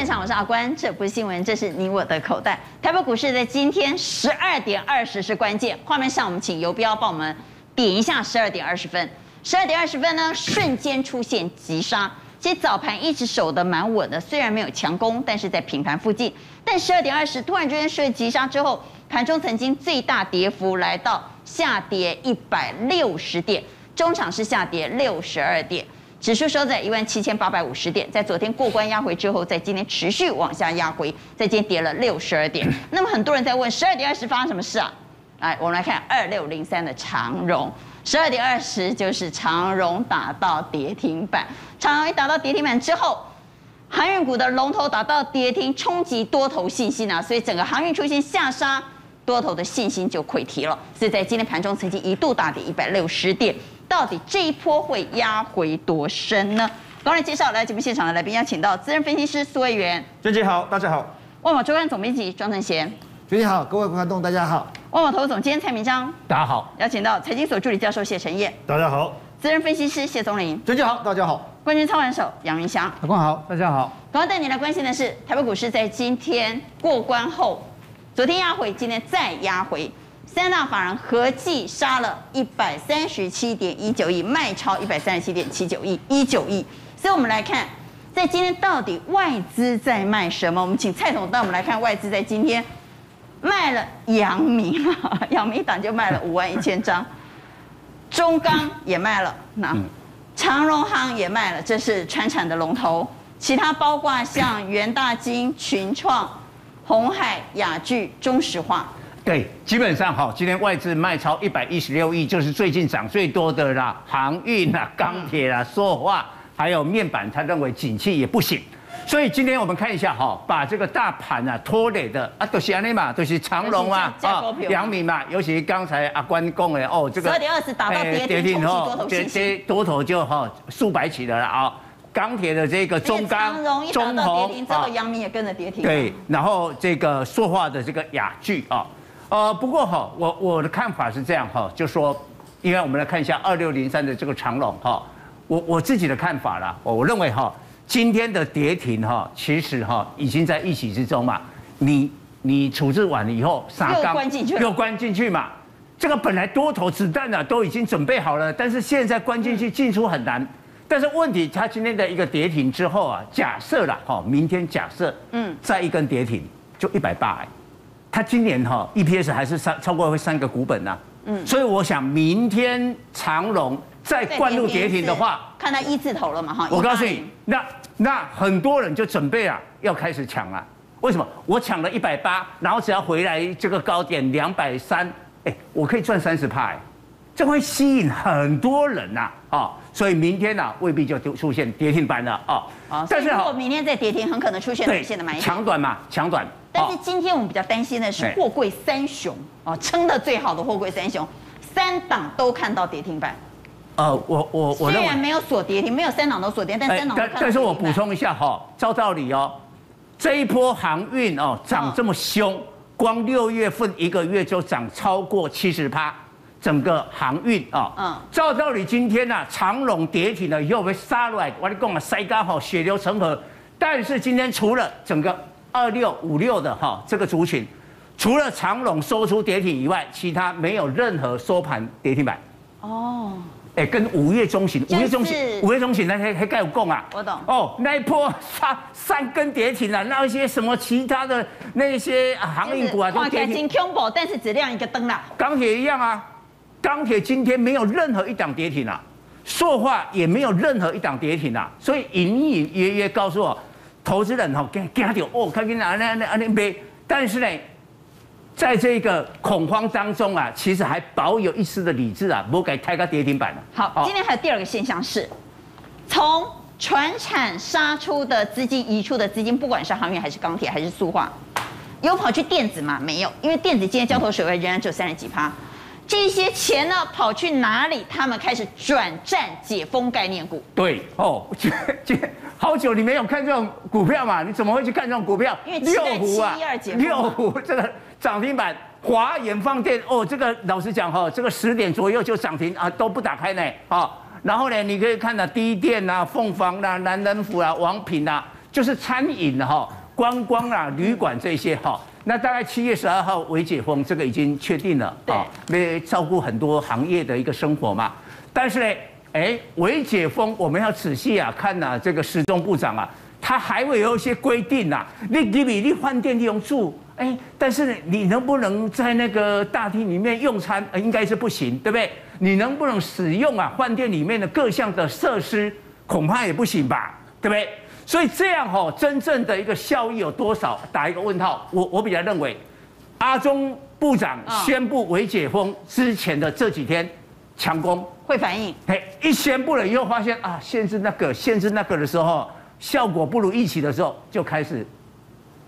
现场，我是阿关。这不是新闻，这是你我的口袋。台北股市在今天十二点二十是关键。画面上，我们请游标帮我们点一下十二点二十分。十二点二十分呢，瞬间出现急杀。其实早盘一直守得蛮稳的，虽然没有强攻，但是在平盘附近。但十二点二十突然之间出现急杀之后，盘中曾经最大跌幅来到下跌一百六十点，中场是下跌六十二点。指数收在一万七千八百五十点，在昨天过关压回之后，在今天持续往下压回，在今天跌了六十二点。那么很多人在问，十二点二十发生什么事啊？来，我们来看二六零三的长荣，十二点二十就是长荣打到跌停板。长荣一打到跌停板之后，航运股的龙头打到跌停，冲击多头信心啊，所以整个航运出现下杀，多头的信心就溃堤了。所以在今天盘中曾经一度大跌一百六十点。到底这一波会压回多深呢？刚才介绍来节目现场的来宾，邀请到资深分析师苏卫元。娟姐好，大家好。万宝周刊总编辑庄正贤。娟姐好，各位观众大家好。万宝投总监蔡明章。大家好。邀请到财经所助理教授谢晨业。大家好。资深分析师谢宗林。娟姐好，大家好。冠军操盘手杨云翔。大家好，大家好。刚刚带你来关心的是台北股市在今天过关后，昨天压回，今天再压回。三大法人合计杀了一百三十七点一九亿，卖超一百三十七点七九亿一九亿。所以，我们来看，在今天到底外资在卖什么？我们请蔡总带我们来看外资在今天卖了阳明，阳明一档就卖了五万一千张，中钢也卖了，那长荣行也卖了，这是传产的龙头。其他包括像元大金、群创、鸿海、雅聚、中石化。对，基本上哈，今天外资卖超一百一十六亿，就是最近涨最多的啦，航运啊、钢铁啦、塑化，还有面板，他认为景气也不行，所以今天我们看一下哈，把这个大盘啊拖累的啊，都是安尼嘛，都是长隆啊，啊，阳明嘛，尤其刚才阿关讲的哦，这个十二点二十打到跌停，哦，跌跌多头就哈数百起的了啊，钢铁的这个中钢、中鸿，这个阳明也跟着跌停，对，然后这个塑化的这个雅聚啊。呃，不过哈，我我的看法是这样哈，就说，因为我们来看一下二六零三的这个长龙哈，我我自己的看法啦，我认为哈，今天的跌停哈，其实哈已经在预期之中嘛，你你处置完了以后，杀又关进去，又关进去嘛，这个本来多头子弹呢都已经准备好了，但是现在关进去进出很难，但是问题它今天的一个跌停之后啊，假设啦哈，明天假设嗯。再一根跌停就一百八。他今年哈 EPS 还是三超过会三个股本呐，嗯，所以我想明天长隆再灌入跌停的话，看到一字头了嘛哈，我告诉你，那那很多人就准备啊要开始抢了，为什么？我抢了一百八，然后只要回来这个高点两百三，哎，我可以赚三十趴，这会吸引很多人呐，啊，所以明天呢未必就出现跌停板了啊，啊，但是如果明天再跌停，很可能出现短线的买点，抢短嘛，抢短。但是今天我们比较担心的是货柜三雄哦，撑得最好的货柜三雄，三档都看到跌停板。呃，我我我虽然没有锁跌停，没有三档都锁跌，但三档都看到跌停板。但是我补充一下哈，照道理哦，这一波航运哦涨这么凶，光六月份一个月就涨超过七十趴，整个航运啊，嗯，照道理今天呐长荣跌停了以后被杀来，我跟你讲啊，塞刚好血流成河。但是今天除了整个二六五六的哈这个族群，除了长隆收出跌停以外，其他没有任何收盘跌停板。哦，哎，跟五月中旬，五月中旬，五月中旬那还还盖有供啊？我懂。哦，那一波三三根跌停啊，那一些什么其他的那些航运股啊都跌停。但是只亮一个灯啦。钢铁一样啊，钢铁今天没有任何一档跌停啊，塑化也没有任何一档跌停啊，所以隐隐约约告诉我。投资人吼，惊惊掉哦，看见哪那那那边，但是呢，在这个恐慌当中啊，其实还保有一丝的理智啊，不给开个跌停板了。好，今天还有第二个现象是，从船产杀出的资金移出的资金，不管是航运还是钢铁还是塑化，有跑去电子吗？没有，因为电子今天交投水位仍然只有三十几趴。这些钱呢，跑去哪里？他们开始转战解封概念股。对哦，这这好久你没有看这种股票嘛？你怎么会去看这种股票？因为六湖啊，六湖这个涨停板，华研放电哦，这个老实讲哈，这个十点左右就涨停啊，都不打开呢啊。然后呢，你可以看到第一电啊、凤凰啊、南仁福啊、王品啊，就是餐饮哈、观光啊、旅馆这些哈。那大概七月十二号为解封，这个已经确定了啊，为照顾很多行业的一个生活嘛。但是呢，哎，微解封我们要仔细啊看呐，这个时钟部长啊，他还会有一些规定呐。你你你你饭店利用住，哎，但是你能不能在那个大厅里面用餐？应该是不行，对不对？你能不能使用啊饭店里面的各项的设施？恐怕也不行吧，对不对？所以这样哈，真正的一个效益有多少？打一个问号。我我比较认为，阿中部长宣布微解封之前的这几天，强攻会反应。哎，一宣布了以后，发现啊，限制那个限制那个的时候，效果不如预期的时候，就开始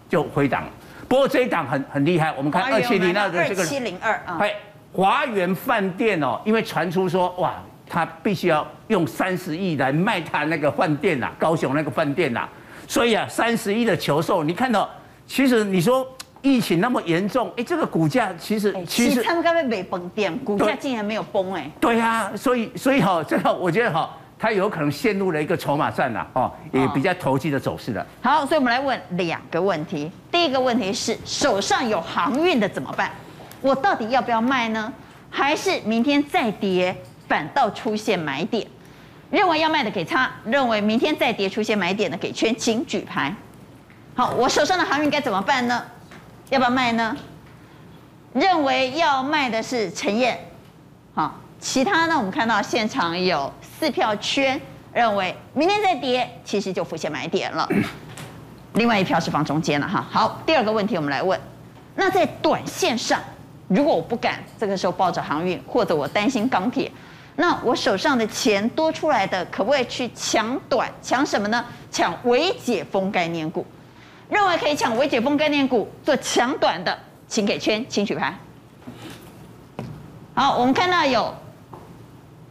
就回档。不过这一档很很厉害，我们看二七零二的这个二七零二啊，哎，华源饭店哦，因为传出说哇。他必须要用三十亿来卖他那个饭店呐，高雄那个饭店呐，所以啊，三十亿的求售，你看到，其实你说疫情那么严重，哎，这个股价其实其实他们刚才没崩店，股价竟然没有崩哎。对呀，所以所以哈，这个我觉得哈，它有可能陷入了一个筹码战呐，哦，也比较投机的走势了。好，所以我们来问两个问题，第一个问题是手上有航运的怎么办？我到底要不要卖呢？还是明天再跌？反倒出现买点，认为要卖的给他，认为明天再跌出现买点的给圈，请举牌。好，我手上的航运该怎么办呢？要不要卖呢？认为要卖的是陈燕。好，其他呢？我们看到现场有四票圈，认为明天再跌，其实就浮现买点了。另外一票是放中间了哈。好，第二个问题我们来问，那在短线上，如果我不敢这个时候抱着航运，或者我担心钢铁。那我手上的钱多出来的，可不可以去抢短？抢什么呢？抢微解封概念股。认为可以抢微解封概念股做抢短的，请给圈，请举牌。好，我们看到有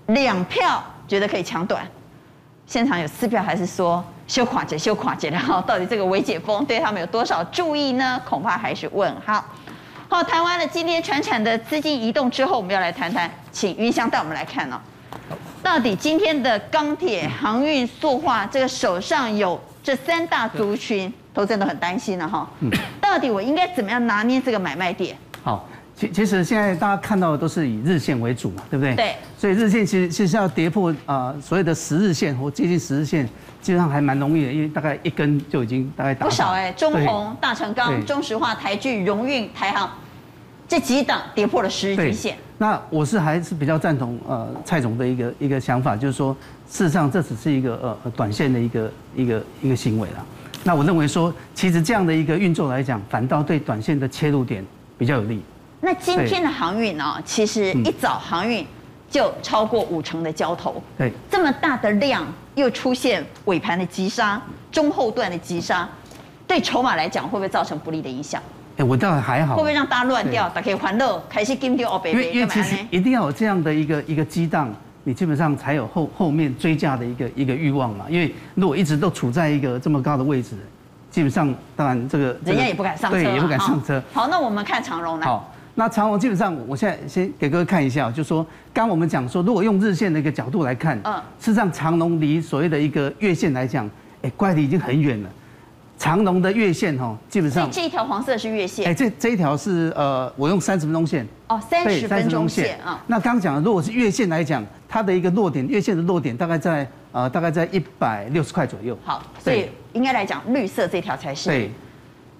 两票觉得可以抢短，现场有四票还是说修垮解修垮解，然后到底这个微解封对他们有多少注意呢？恐怕还是问号。好，谈完了今天传产的资金移动之后，我们要来谈谈，请云翔带我们来看哦，到底今天的钢铁、航运、塑化这个手上有这三大族群，投资人都很担心了哈。嗯，到底我应该怎么样拿捏这个买卖点？好，其其实现在大家看到的都是以日线为主嘛，对不对？对。所以日线其实其实要跌破啊所谓的十日线或接近十日线，基本上还蛮容易的，因为大概一根就已经大概打不少哎，中红、大成钢、中石化、台剧、荣运、台航。这几档跌破了十日均线。那我是还是比较赞同呃蔡总的一个一个想法，就是说事实上这只是一个呃短线的一个一个一个行为了。那我认为说，其实这样的一个运作来讲，反倒对短线的切入点比较有利。那今天的航运呢、哦，其实一早航运就超过五成的交投。对。这么大的量，又出现尾盘的急杀，中后段的急杀，对筹码来讲会不会造成不利的影响？哎，我倒还好。会不会让大家乱掉？大家可以欢乐，开始跟掉哦，因为因为其实一定要有这样的一个一个激荡，你基本上才有后后面追价的一个一个欲望嘛。因为如果一直都处在一个这么高的位置，基本上当然这个人家也不敢上车，对，也不敢上车。好，那我们看长荣来。好，那长荣基本上，我现在先给各位看一下，就是说刚我们讲说，如果用日线的一个角度来看，嗯，事实上长荣离所谓的一个月线来讲，哎，乖离已经很远了。长龙的月线哈，基本上这一条黄色是月线。哎，这这一条是呃，我用三十分钟线。哦，三十分钟线啊。那刚刚讲的，如果是月线来讲，它的一个落点，月线的落点大概在呃，大概在一百六十块左右。好，所以应该来讲，绿色这条才是。对。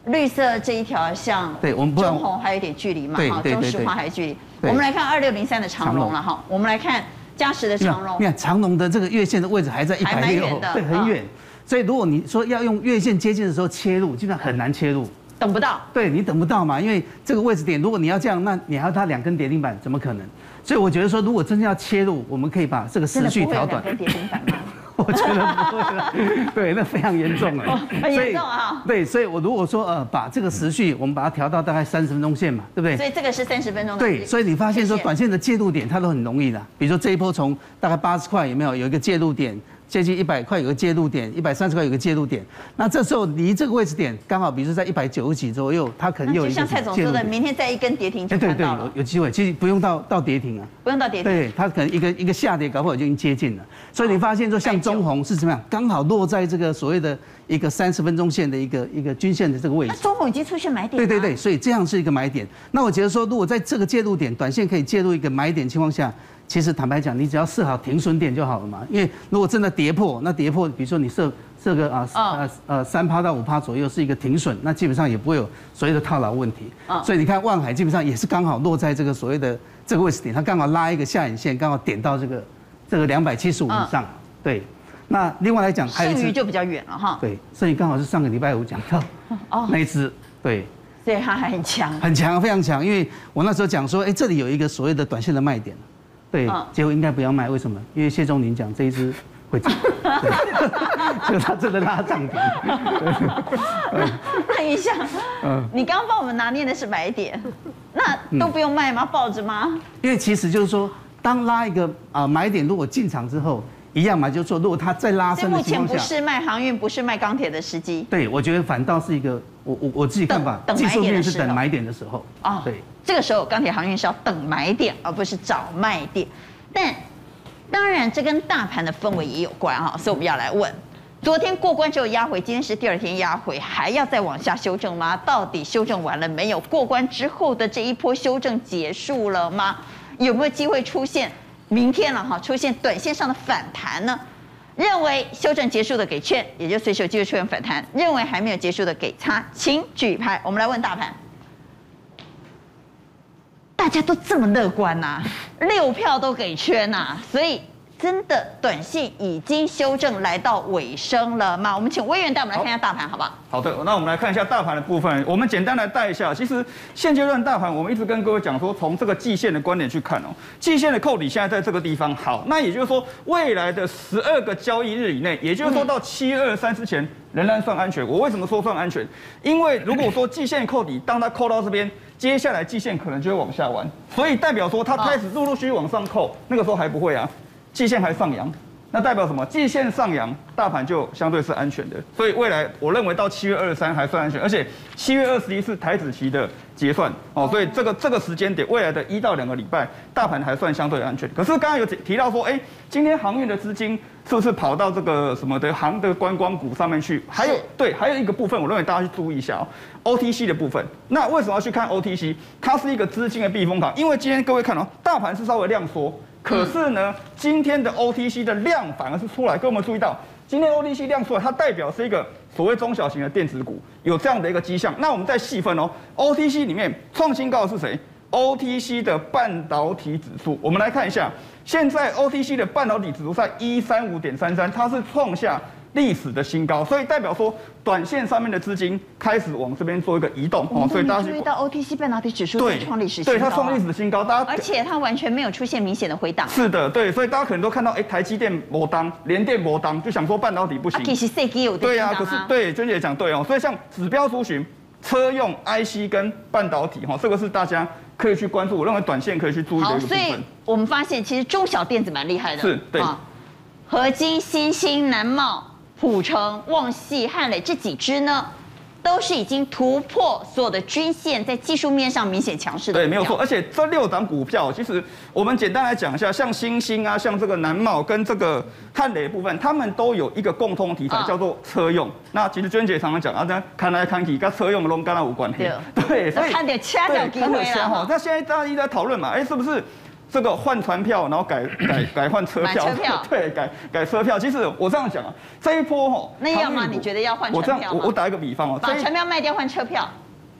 绿色这一条像。对，我们不中红还有一点距离嘛，哈，中石化还有距离。我们来看二六零三的长龙了哈，我们来看嘉实的长龙。你看长龙的这个月线的位置还在一百六，对，很远。所以，如果你说要用月线接近的时候切入，基本上很难切入，等不到。对，你等不到嘛，因为这个位置点，如果你要这样，那你还要它两根跌停板，怎么可能？所以我觉得说，如果真的要切入，我们可以把这个时序调短。跌停板吗？我觉得不会了。对，那非常严重了。很严重啊。对，所以我如果说呃，把这个时序我们把它调到大概三十分钟线嘛，对不对？所以这个是三十分钟。对，所以你发现说短线的介入点它都很容易的，比如说这一波从大概八十块有没有有一个介入点？接近一百块有个介入点，一百三十块有个介入点。那这时候离这个位置点刚好，比如说在一百九十几左右，它可能有一就像蔡总说的，明天再一根跌停就看到了。对对，有有机会，其实不用到到跌停啊，不用到跌停。对，它可能一个一个下跌，搞不好就已经接近了。所以你发现说，像中红是怎么样？刚好落在这个所谓的一个三十分钟线的一个一个均线的这个位置。中红已经出现买点。对对对，所以这样是一个买点。那我觉得说，如果在这个介入点，短线可以介入一个买点情况下。其实坦白讲，你只要设好停损点就好了嘛。因为如果真的跌破，那跌破，比如说你设设个啊呃呃三趴到五趴左右是一个停损，那基本上也不会有所谓的套牢问题。所以你看万海基本上也是刚好落在这个所谓的这个位置点，它刚好拉一个下影线，刚好点到这个这个两百七十五以上。对。那另外来讲，还有剩余就比较远了哈。对，剩余刚好是上个礼拜五讲到 哦那一只，对。所以它还很强。很强，非常强。因为我那时候讲说，哎，这里有一个所谓的短线的卖点。对，结果应该不要卖，为什么？因为谢宗林讲这一只会涨，就他真的拉涨停。那一下，嗯，你刚刚帮我们拿捏的是买点，那都不用卖吗？抱着吗？因为其实就是说，当拉一个啊买点，如果进场之后一样嘛，就是说，如果它再拉升的情况下，目前不是卖航运，不是卖钢铁的时机。对，我觉得反倒是一个，我我我自己看法，技术面是等买点的时候啊，对。这个时候，钢铁航运是要等买点，而不是找卖点。但当然，这跟大盘的氛围也有关哈，所以我们要来问：昨天过关之后压回，今天是第二天压回，还要再往下修正吗？到底修正完了没有？过关之后的这一波修正结束了吗？有没有机会出现明天了哈？出现短线上的反弹呢？认为修正结束的给圈，也就随时有机会出现反弹；认为还没有结束的给叉，请举牌。我们来问大盘。大家都这么乐观呐、六票都给圈呐、所以真的短线已经修正来到尾声了吗？我们请威源带我们来看一下大盘，好不好？好的，那我们来看一下大盘的部分。我们简单来带一下，其实现阶段大盘，我们一直跟各位讲说，从这个季线的观点去看哦，季线的扣底现在在这个地方。好，那也就是说，未来的十二个交易日以内，也就是说到七月二三之前，仍然算安全。我为什么说算安全？因为如果说季线扣底，当它扣到这边。接下来季线可能就会往下弯，所以代表说它开始陆陆续续往上扣，那个时候还不会啊，季线还上扬，那代表什么？季线上扬，大盘就相对是安全的。所以未来我认为到七月二十三还算安全，而且七月二十一是台子期的结算哦，所以这个这个时间点，未来的一到两个礼拜，大盘还算相对安全。可是刚刚有提到说，哎，今天航运的资金是不是跑到这个什么的航的观光股上面去？还有对，还有一个部分，我认为大家去注意一下哦。OTC 的部分，那为什么要去看 OTC？它是一个资金的避风港，因为今天各位看哦，大盘是稍微量缩，可是呢，今天的 OTC 的量反而是出来，各位有没有注意到，今天 OTC 量出来，它代表是一个所谓中小型的电子股有这样的一个迹象。那我们再细分哦，OTC 里面创新高的是谁？OTC 的半导体指数，我们来看一下，现在 OTC 的半导体指数在一三五点三三，它是创下。历史的新高，所以代表说，短线上面的资金开始往这边做一个移动哦，所以大家注意到 OTC 半导体指数创历史新高，对，它创历史新高，大家而且它完全没有出现明显的回档。是的，对，所以大家可能都看到，哎，台积电摩当，联电摩当，就想说半导体不行。其实设计有对啊，可是对，娟姐讲对哦，所以像指标族群，车用 IC 跟半导体哈，这个是大家可以去关注，我认为短线可以去注意的一个部分。所以我们发现其实中小电子蛮厉害的，是对，合金、新兴、南茂。普成、旺矽、汉磊这几支呢，都是已经突破所有的均线，在技术面上明显强势的。对，没有错。而且这六档股票，其实我们简单来讲一下，像星星啊，像这个南茂跟这个汉磊的部分，他们都有一个共通题材，叫做车用。那其实娟姐常常讲啊，这看来看去跟车用的龙跟它无关系。对，所以看点掐掉机会了。那现在大家一直在讨论嘛，哎，是不是？这个换船票，然后改 改改换车票，车票 对，改改车票。其实我这样讲啊，这一波哈，那要吗？你觉得要换船票吗？我这样，我我打一个比方哦，把船票卖掉换车票。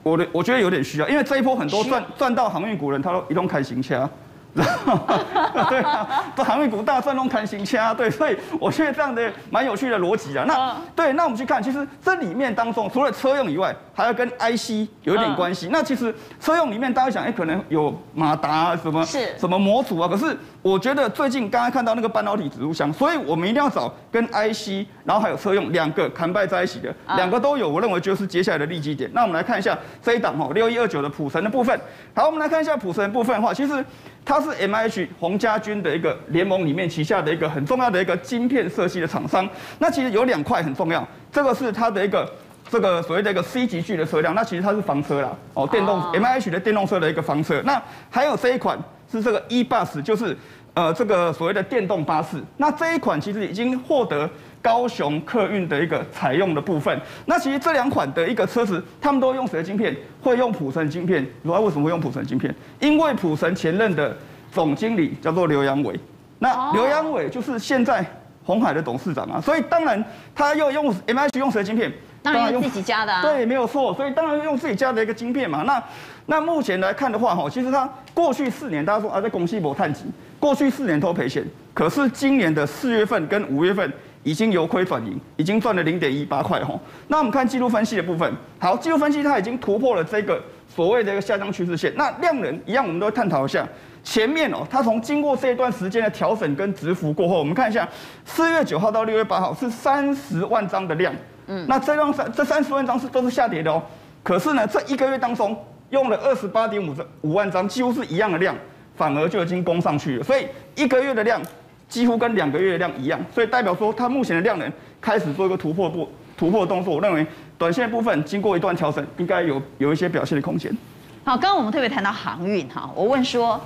我的我觉得有点需要，因为这一波很多赚赚到航运股人，他都一动开行车。对啊，这航运股大赚，弄弹行掐，对，所以我觉得这样的蛮有趣的逻辑啊。那对，那我们去看，其实这里面当中，除了车用以外，还要跟 IC 有一点关系。那其实车用里面，大家想，哎，可能有马达啊，什么是什么模组啊。可是我觉得最近刚刚看到那个半导体指数箱，所以我们一定要找跟 IC，然后还有车用两个砍败在一起的，两个都有，我认为就是接下来的利基点。那我们来看一下这一档哈，六一二九的普神的部分。好，我们来看一下普神的部分的话，其实。它是 MIH 鸿家军的一个联盟里面旗下的一个很重要的一个晶片设计的厂商。那其实有两块很重要，这个是它的一个这个所谓的一个 C 级距的车辆，那其实它是房车啦，哦，电动 MIH 的电动车的一个房车。那还有这一款是这个 E-Bus，就是呃这个所谓的电动巴士。那这一款其实已经获得高雄客运的一个采用的部分。那其实这两款的一个车子，他们都用谁的晶片？会用普神晶片。如果为什么会用普神晶片？因为普神前任的总经理叫做刘扬伟。那刘扬伟就是现在红海的董事长啊，所以当然他要用 MIH 用谁的晶片？当然用自己家的啊。对，没有错。所以当然用自己家的一个晶片嘛。那那目前来看的话，哈，其实它过去四年大家说啊，在广西博探级，过去四年都赔钱，可是今年的四月份跟五月份。已经由亏转盈，已经赚了零点一八块哈。那我们看技术分析的部分，好，技术分析它已经突破了这个所谓的一个下降趋势线。那量能一样，我们都会探讨一下。前面哦，它从经过这一段时间的调整跟直幅过后，我们看一下四月九号到六月八号是三十万张的量，嗯，那这张三这三十万张是都是下跌的哦。可是呢，这一个月当中用了二十八点五五万张，几乎是一样的量，反而就已经攻上去了。所以一个月的量。几乎跟两个月的量一样，所以代表说它目前的量能开始做一个突破不突破动作。我认为短线部分经过一段调整，应该有有一些表现的空间。好，刚刚我们特别谈到航运哈，我问说，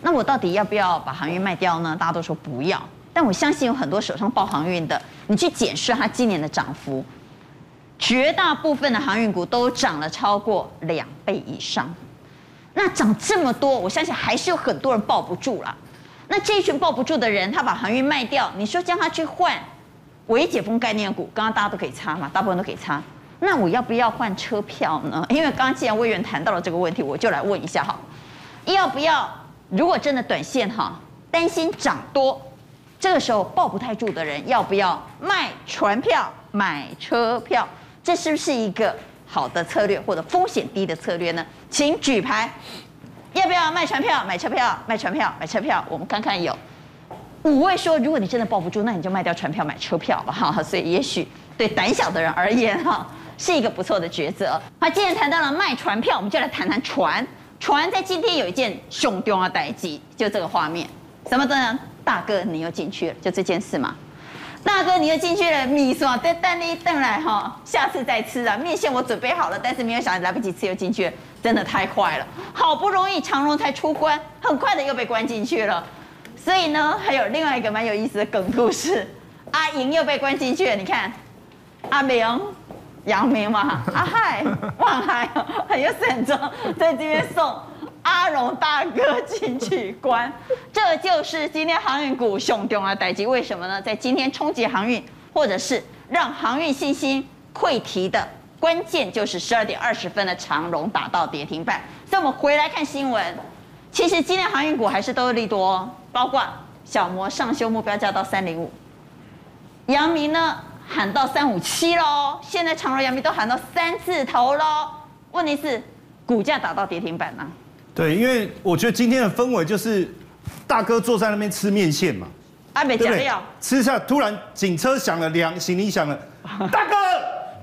那我到底要不要把航运卖掉呢？大家都说不要，但我相信有很多手上抱航运的，你去检视它今年的涨幅，绝大部分的航运股都涨了超过两倍以上。那涨这么多，我相信还是有很多人抱不住了。那这一群抱不住的人，他把航运卖掉，你说将他去换微解封概念股，刚刚大家都可以擦嘛，大部分都可以擦。那我要不要换车票呢？因为刚刚既然委员谈到了这个问题，我就来问一下哈，要不要？如果真的短线哈担心涨多，这个时候抱不太住的人，要不要卖船票买车票？这是不是一个好的策略或者风险低的策略呢？请举牌。要不要卖船票买车票？卖船票买车票，我们看看有五位说，如果你真的抱不住，那你就卖掉船票买车票吧哈。所以也许对胆小的人而言哈，是一个不错的抉择。好，既然谈到了卖船票，我们就来谈谈船。船在今天有一件凶重要的代志，就这个画面，什么的？大哥你又进去了，就这件事嘛。大哥你又进去了，米是吧再等你等来哈，下次再吃啊。面线我准备好了，但是没有想来不及吃又进去了。真的太快了，好不容易长荣才出关，很快的又被关进去了。所以呢，还有另外一个蛮有意思的梗故事，阿莹又被关进去了。你看，阿明、杨明嘛，阿海、旺海，很有慎重，在这边送阿荣大哥进去关。这就是今天航运股凶重要代志。为什么呢？在今天冲击航运，或者是让航运信心溃堤的。关键就是十二点二十分的长荣打到跌停板，所以我们回来看新闻。其实今天航运股还是都有利多，包括小摩上修目标价到三零五，阳明呢喊到三五七喽，现在长荣、阳明都喊到三字头喽。问题是股价打到跌停板呢？对，因为我觉得今天的氛围就是大哥坐在那边吃面线嘛，阿美讲吃下，突然警车响了，两行李响了，大哥。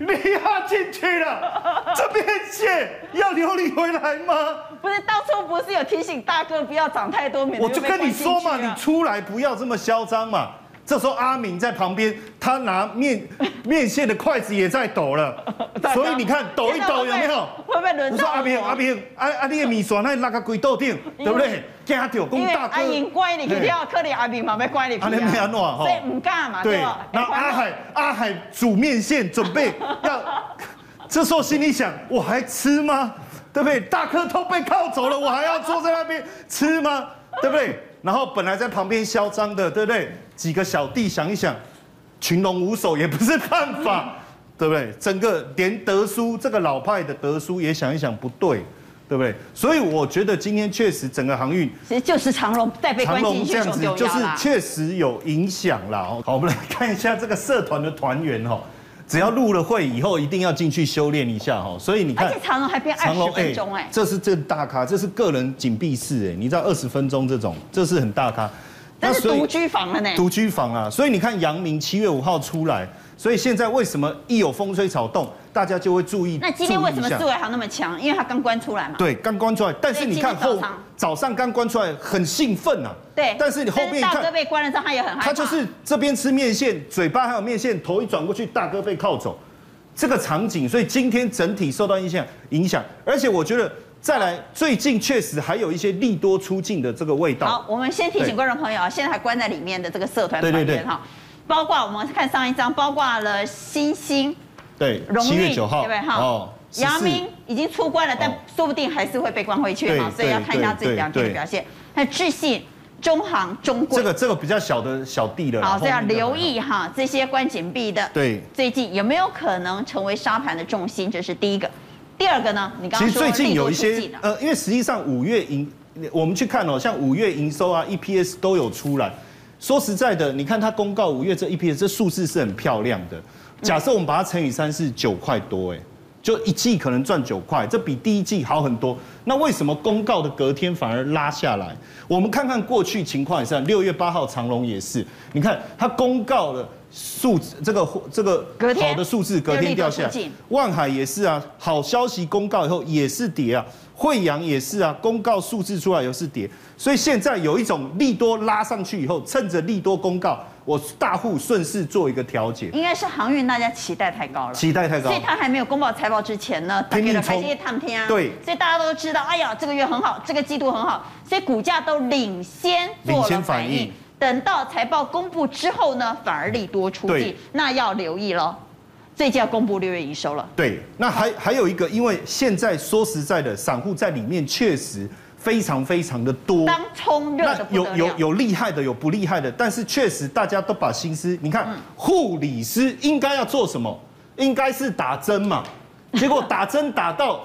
你要进去了，这边线要留你回来吗？不是，当初不是有提醒大哥不要长太多，我就跟你说嘛，你出来不要这么嚣张嘛。这时候阿明在旁边，他拿面 面线的筷子也在抖了，所以你看抖一抖有没有？会不会轮到？我说阿明阿明，阿阿你的米线那那个鬼豆丁，对不对？惊到公大哥。阿英乖你，肯定要可怜阿明嘛，没乖你。阿明没安诺哈，所以唔敢嘛，对。然后阿海阿海煮面线准备要，这时候心里想，我还吃吗？对不对？大哥都被铐走了，我还要坐在那边吃吗？对不对？然后本来在旁边嚣张的，对不对？几个小弟想一想，群龙无首也不是办法，对不对？整个连德叔这个老派的德叔也想一想，不对，对不对？所以我觉得今天确实整个航运，其实就是长龙在被关进去这样子，就是确实有影响了。好，我们来看一下这个社团的团员哈。只要入了会以后，一定要进去修炼一下哈。所以你看，而且长隆还变二十分钟哎，这是这大咖，这是个人紧闭室哎，你知道二十分钟这种，这是很大咖。但是独居房了呢？独居房啊，所以你看杨明七月五号出来，所以现在为什么一有风吹草动，大家就会注意？那今天为什么四维行那么强？因为他刚关出来嘛。对，刚关出来，但是你看后早上刚关出来很兴奋呐，对，但是你后面一看，大哥被关了之后，他也很害怕。他就是这边吃面线，嘴巴还有面线，头一转过去，大哥被铐走，这个场景，所以今天整体受到影响影响，而且我觉得再来最近确实还有一些利多出境的这个味道。好，我们先提醒观众朋友啊，现在还关在里面的这个社团团员哈，包括我们看上一张，包括了星星，对，七月九号，对不对哈？哦。阳明已经出关了，但说不定还是会被关回去哈，所以要看一下自己两天的表现。那智信、中航、中柜，这个这个比较小的小弟了。好，所以要留意哈这些关紧闭的。对，最近有没有可能成为沙盘的重心？这是第一个。第二个呢？你刚刚说其实最近有一些呃，因为实际上五月营，我们去看哦，像五月营收啊、EPS 都有出来。说实在的，你看它公告五月这 EPS 这数字是很漂亮的。假设我们把它乘以三，是九块多哎。就一季可能赚九块，这比第一季好很多。那为什么公告的隔天反而拉下来？我们看看过去情况也是，六月八号长隆也是，你看它公告的数字，这个这个好的数字隔天掉下来。万海也是啊，好消息公告以后也是跌啊。惠阳也是啊，公告数字出来又是跌，所以现在有一种利多拉上去以后，趁着利多公告，我大户顺势做一个调节。应该是航运大家期待太高了，期待太高，所以他还没有公布财报之前呢，拼命冲，对，所以大家都知道，哎呀，这个月很好，这个季度很好，所以股价都领先做了反应。等到财报公布之后呢，反而利多出尽，那要留意喽。最近要公布六月营收了。对，那还还有一个，因为现在说实在的，散户在里面确实非常非常的多。当冲热的有有有厉害的，有不厉害的，但是确实大家都把心思，你看护理师应该要做什么？应该是打针嘛。结果打针打到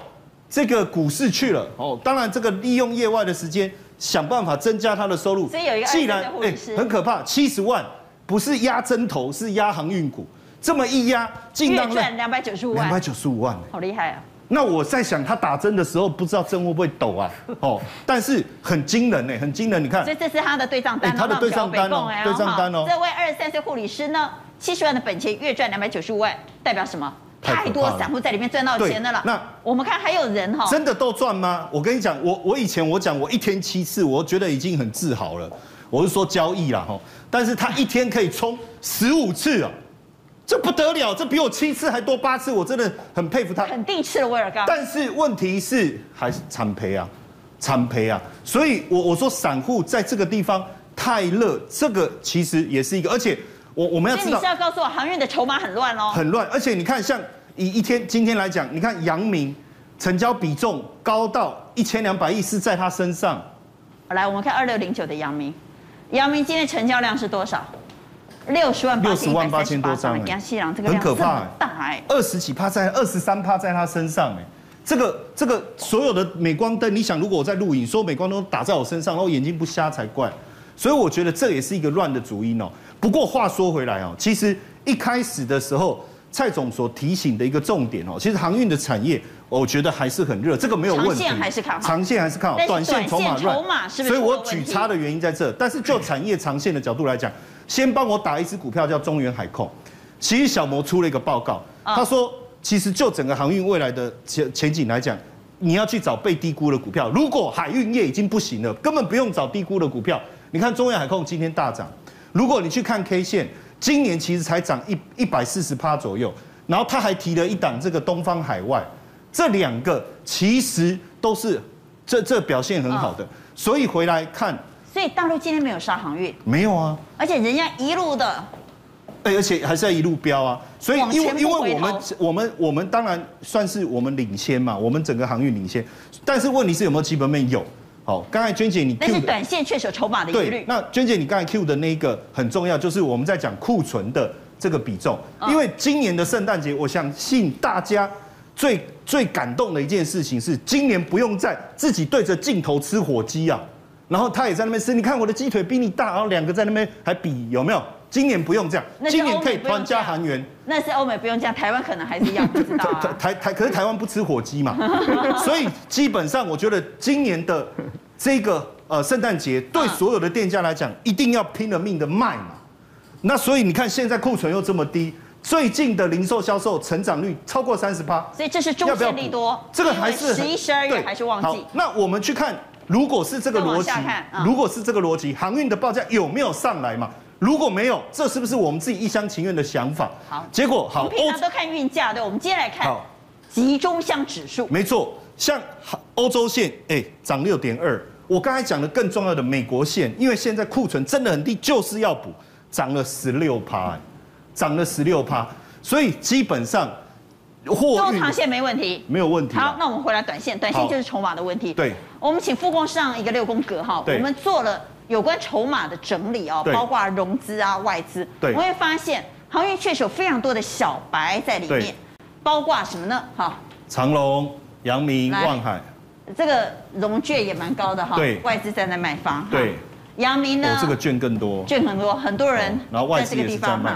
这个股市去了。哦，当然这个利用业外的时间想办法增加他的收入。所以有一个既然哎很可怕，七十万不是压针头，是压航运股。这么一压，进档赚两百九十五万，两百九十五万，好厉害啊！那我在想，他打针的时候，不知道针会不会抖啊？哦，但是很惊人呢，很惊人。你看，所以这是他的对账单，他的对账单哦，对账单哦。这位二十三岁护理师呢，七十万的本钱，月赚两百九十五万，代表什么？太多散户在里面赚到钱的了。那我们看还有人哈，真的都赚吗？我跟你讲，我我以前我讲我一天七次，我觉得已经很自豪了。我是说交易啦哈，但是他一天可以冲十五次啊。这不得了，这比我七次还多八次，我真的很佩服他。肯定吃了威尔刚。但是问题是还是惨赔啊，惨赔啊！所以我我说散户在这个地方太热，这个其实也是一个，而且我我们要知道。你是要告诉我航运的筹码很乱哦？很乱，而且你看，像以一天今天来讲，你看阳明成交比重高到一千两百亿是在他身上。来，我们看二六零九的阳明，阳明今天成交量是多少？六十万六十万八千多张，很可怕，大哎，二十几趴在二十三趴在他身上哎，这个这个所有的镁光灯，你想如果我在录影，说镁光灯打在我身上，然后眼睛不瞎才怪，所以我觉得这也是一个乱的主因哦。不过话说回来哦，其实一开始的时候，蔡总所提醒的一个重点哦，其实航运的产业，我觉得还是很热，这个没有问题，长线还是看好，长线还是看好，短线筹码乱，所以我举差的原因在这，但是就产业长线的角度来讲。先帮我打一支股票叫中原海控，其实小摩出了一个报告，他说，其实就整个航运未来的前前景来讲，你要去找被低估的股票。如果海运业已经不行了，根本不用找低估的股票。你看中原海控今天大涨，如果你去看 K 线，今年其实才涨一一百四十趴左右，然后他还提了一档这个东方海外，这两个其实都是这这表现很好的，所以回来看。所以大陆今天没有杀航运，没有啊，而且人家一路的，而且还是要一路飙啊。所以因为因为我们我们我们当然算是我们领先嘛，我们整个航运领先。但是问题是有没有基本面？有。好，刚才娟姐你但是短线确实有筹码的疑虑。对，那娟姐你刚才 Q 的那一个很重要，就是我们在讲库存的这个比重。因为今年的圣诞节，我相信大家最最感动的一件事情是，今年不用再自己对着镜头吃火鸡啊。然后他也在那边吃，你看我的鸡腿比你大，然后两个在那边还比有没有？今年不用这样，今年可以团家韩元。那是欧美不用这样，台湾可能还是一样，不知道啊。台台可是台湾不吃火鸡嘛，所以基本上我觉得今年的这个呃圣诞节对所有的店家来讲，一定要拼了命的卖嘛。那所以你看现在库存又这么低，最近的零售销售成长率超过三十八，所以这是中线利多。这个还是十一、十二月还是旺季。那我们去看。如果是这个逻辑，嗯如果是这个逻辑，航运的报价有没有上来嘛？如果没有，这是不是我们自己一厢情愿的想法？好结果好，我们平常都看运价，对，我们今天来看好集中箱指数。没错，像欧洲线，哎，涨六点二。我刚才讲的更重要的美国线，因为现在库存真的很低，就是要补，涨了十六趴，哎涨了十六趴，所以基本上货运中长线没问题，没有问题啊。好，那我们回来短线，短线就是筹码的问题。对，我们请副工上一个六宫格哈，对。我们做了有关筹码的整理哦，包括融资啊、外资。对。我会发现航运确实有非常多的小白在里面，包括什么呢？哈，长隆、阳明、来。万海，这个融券也蛮高的哈，对。外资在那卖方。哈。对，阳明呢？哦，，这个券更多，券很多，很多人哦然后外资在这个地也是在卖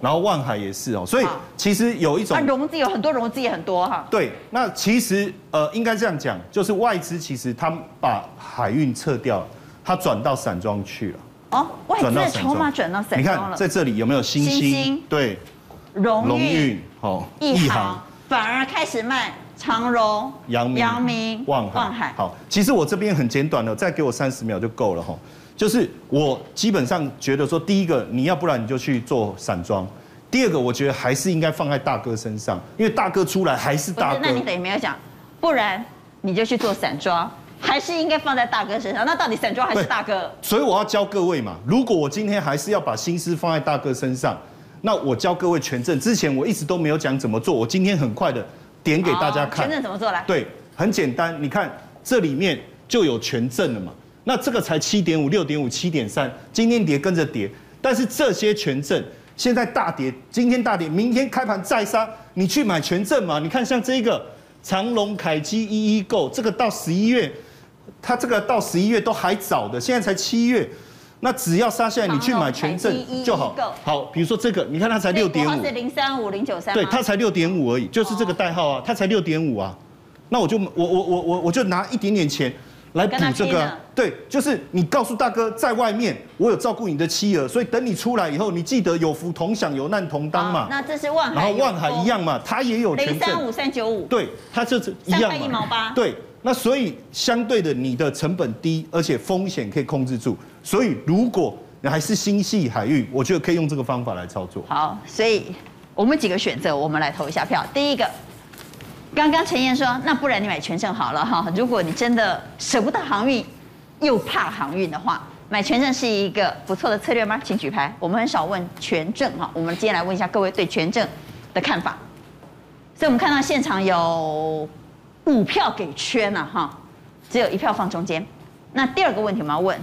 然后万海也是哦，所以其实有一种啊，融资有很多，融资也很多哈。对，那其实呃，应该这样讲，就是外资其实他把海运撤掉了，他转到散装去了，哦，外资的筹码。转到散你看。在这里有没有新新兴兴？对，荣龙运运、哦，一航反而开始卖长荣、阳明、阳明、万海。万海。好，其实我这边很简短的，再给我三十秒就够了哈。就是我基本上觉得说，第一个你要不然你就去做散装，第二个我觉得还是应该放在大哥身上，因为大哥出来还是大哥，。那你等于没有讲，不然你就去做散装，还是应该放在大哥身上。那到底散装还是大哥？所以我要教各位嘛，如果我今天还是要把心思放在大哥身上，那我教各位权证。之前我一直都没有讲怎么做，我今天很快的点给大家看。哦权证怎么做来？对，很简单，你看这里面就有权证了嘛。那这个才七点五、六点五、七点三，今天跌跟着跌，但是这些权证现在大跌，今天大跌，明天开盘再杀，你去买权证嘛？你看像这个长隆、凯基、一一购，这个到十一月，它这个到十一月都还早的，现在才七月，那只要杀下来，你去买权证就好。好，比如说这个，你看它才六点五，是零三五零九三对，它才六点五而已，就是这个代号啊，它才六点五啊。那我就我我我我我就拿一点点钱来补这个，对，就是你告诉大哥，在外面我有照顾你的妻儿，所以等你出来以后，你记得有福同享，有难同当嘛。那这是万海，然后万海一样嘛，它也有权证。零三五三九五，对，它就是一样嘛。一毛八。对，那所以相对的，你的成本低，而且风险可以控制住。所以如果你还是心系海域，我觉得可以用这个方法来操作。好，所以我们几个选择，我们来投一下票。第一个。刚刚陈燕说，那不然你买权证好了哈。如果你真的舍不得航运，又怕航运的话，买权证是一个不错的策略吗？请举牌。我们很少问权证哈，我们今天来问一下各位对权证的看法。所以我们看到现场有五票给圈了哈，只有一票放中间。那第二个问题我们要问。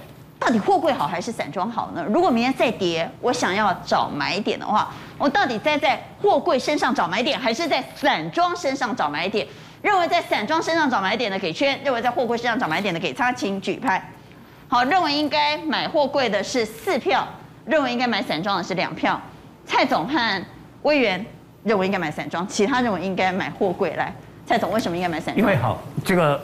到底货柜好还是散装好呢？如果明天再跌，我想要找买点的话，我到底在在货柜身上找买点，还是在散装身上找买点？认为在散装身上找买点的给圈，认为在货柜身上找买点的给叉，请举牌。好，认为应该买货柜的是四票，认为应该买散装的是两票。蔡总和威元认为应该买散装，其他认为应该买货柜。来，蔡总为什么应该买散装？因为好这个。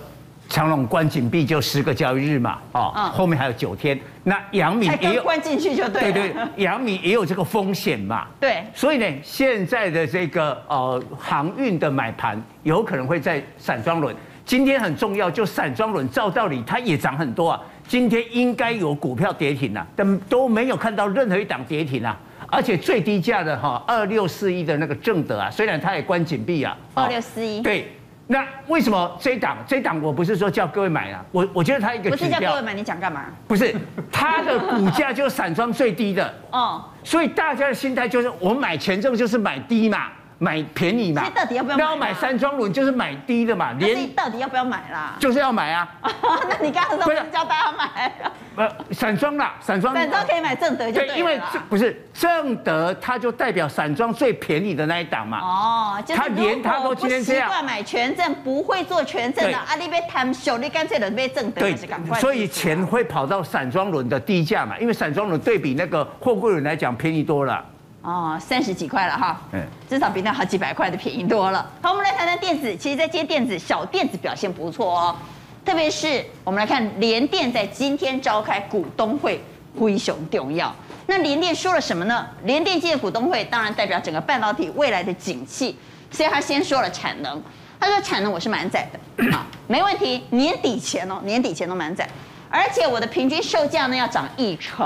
长隆关紧闭就十个交易日嘛，哦，嗯、后面还有九天。那阳明也有关进去就对。对对，阳明也有这个风险嘛。对。所以呢，现在的这个呃航运的买盘有可能会在散装轮。今天很重要，就散装轮照道理它也涨很多啊。今天应该有股票跌停啊，但都没有看到任何一档跌停啊。而且最低价的哈二六四一的那个正德啊，虽然它也关紧闭啊。二六四一。对。那为什么这一档这一档我不是说叫各位买啊？我我觉得它一个不是叫各位买，你讲干嘛？不是，它的股价就是散装最低的 哦，所以大家的心态就是我买权重就是买低嘛，买便宜嘛。到底要不要买？要买散装轮就是买低的嘛，连到底要不要买啦？就是要买啊。那你刚刚说不是叫大家买？呃，散装啦，散装。散装可以买正德就对了。因为这不是正德，它就代表散装最便宜的那一档嘛。哦，就是连他都今天这样。习惯买权证，不会做全证的，啊，你被贪小，你干脆的被正德。对，所以钱会跑到散装轮的低价嘛，因为散装轮对比那个货柜轮来讲便宜多了。哦，三十几块了哈，嗯，至少比那好几百块的便宜多了。好，我们来谈谈电子，其实，在今天电子小电子表现不错哦。特别是我们来看联电在今天召开股东会，灰熊重要。那联电说了什么呢？联电今天股东会当然代表整个半导体未来的景气，所以他先说了产能。他说产能我是满载的，好，没问题，年底前哦，年底前都满载，而且我的平均售价呢要涨一成，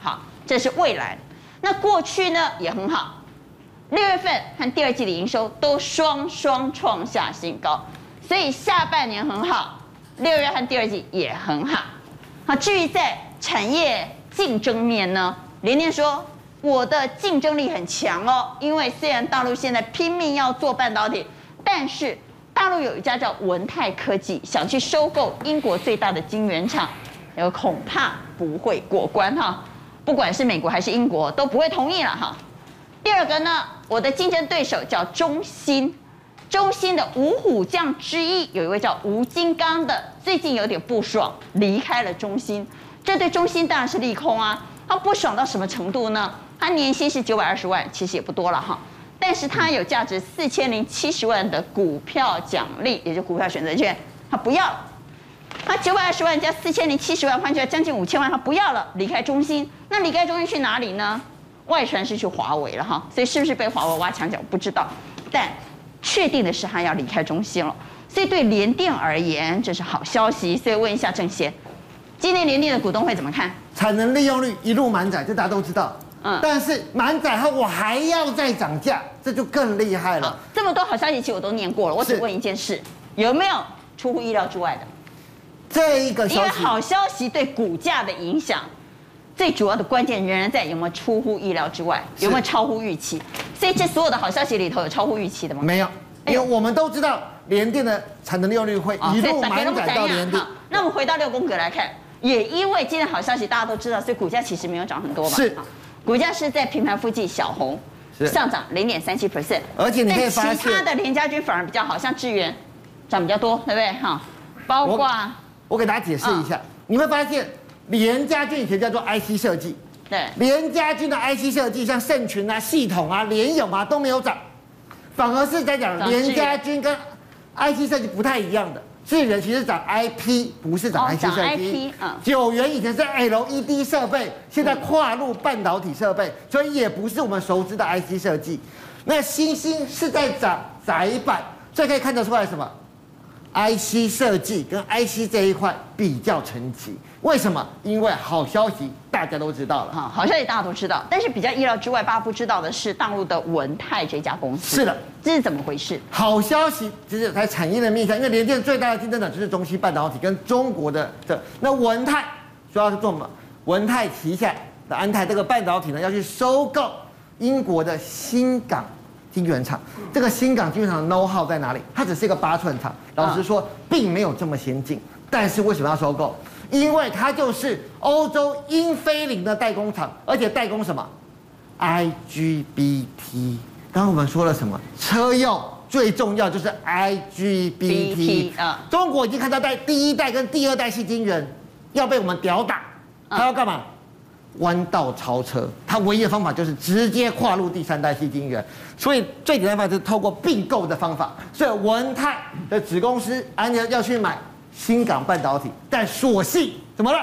好，这是未来。那过去呢也很好，六月份和第二季的营收都双双创下新高，所以下半年很好，六月和第二季也很好。好，至于在产业竞争面呢，连连说我的竞争力很强哦，因为虽然大陆现在拼命要做半导体，但是大陆有一家叫文泰科技想去收购英国最大的晶圆厂，有恐怕不会过关哈。不管是美国还是英国都不会同意了哈。第二个呢，我的竞争对手叫中芯，中芯的五虎将之一有一位叫吴金刚的，最近有点不爽，离开了中芯，这对中芯当然是利空啊。他不爽到什么程度呢？他年薪是九百二十万，其实也不多了哈，但是他有价值四千零七十万的股票奖励，也就股票选择权，他不要。他九百二十万加四千零七十万，换出来将近五千万，他不要了，离开中心。那离开中心去哪里呢？外传是去华为了哈，所以是不是被华为挖墙脚不知道，但确定的是他要离开中心了。所以对联电而言，这是好消息。所以问一下郑贤，今年联电的股东会怎么看？产能利用率一路满载，这大家都知道。嗯，但是满载后我还要再涨价，这就更厉害了。这么多好消息，其实我都念过了。我只问一件事，有没有出乎意料之外的？这一个消息，因为好消息对股价的影响，最主要的关键仍然在有没有出乎意料之外，有没有超乎预期。所以这所有的好消息里头有超乎预期的吗？没有，因为我们都知道联电的产能利用率会一路满载到年底。那我们回到六宫格来看，也因为今天好消息大家都知道，所以股价其实没有涨很多嘛。是，股价是在平盘附近小红，上涨零点三七 percent。而且你可以发现，其他的联家军反而比较好，像智原涨比较多，对不对？哈，包括。我给大家解释一下，哦、你会发现联家军以前叫做 IC 设计，对，联家军的 IC 设计像盛群啊、系统啊、联咏啊都没有涨，反而是在讲联家军跟 IC 设计不太一样的，智原其实涨 IP 不是涨 IC 设计，九元以前是 LED 设备，现在跨入半导体设备，所以也不是我们熟知的 IC 设计。那星星是在涨窄板，所以可以看得出来什么？IC 设计跟 IC 这一块比较沉寂，为什么？因为好消息大家都知道了哈，好消息大家都知道，但是比较意料之外，大家不知道的是大陆的文泰这家公司。是的，这是怎么回事？好消息其实在产业的面向，因为联电最大的竞争者就是中芯半导体跟中国的这，那文泰主要是做什么？文泰旗下的安泰这个半导体呢，要去收购英国的新港。晶圆厂，这个新港晶圆厂的 know how 在哪里？它只是一个八寸厂，老实说，并没有这么先进。但是为什么要收购？因为它就是欧洲英飞凌的代工厂，而且代工什么？IGBT。刚刚我们说了什么？车用最重要就是 IGBT 啊。中国已经看到在第一代跟第二代矽晶圆要被我们屌打，它要干嘛？弯道超车，它唯一的方法就是直接跨入第三代矽晶圆，所以最简单的方法就是透过并购的方法。所以文泰的子公司安要要去买新港半导体，但所幸怎么了？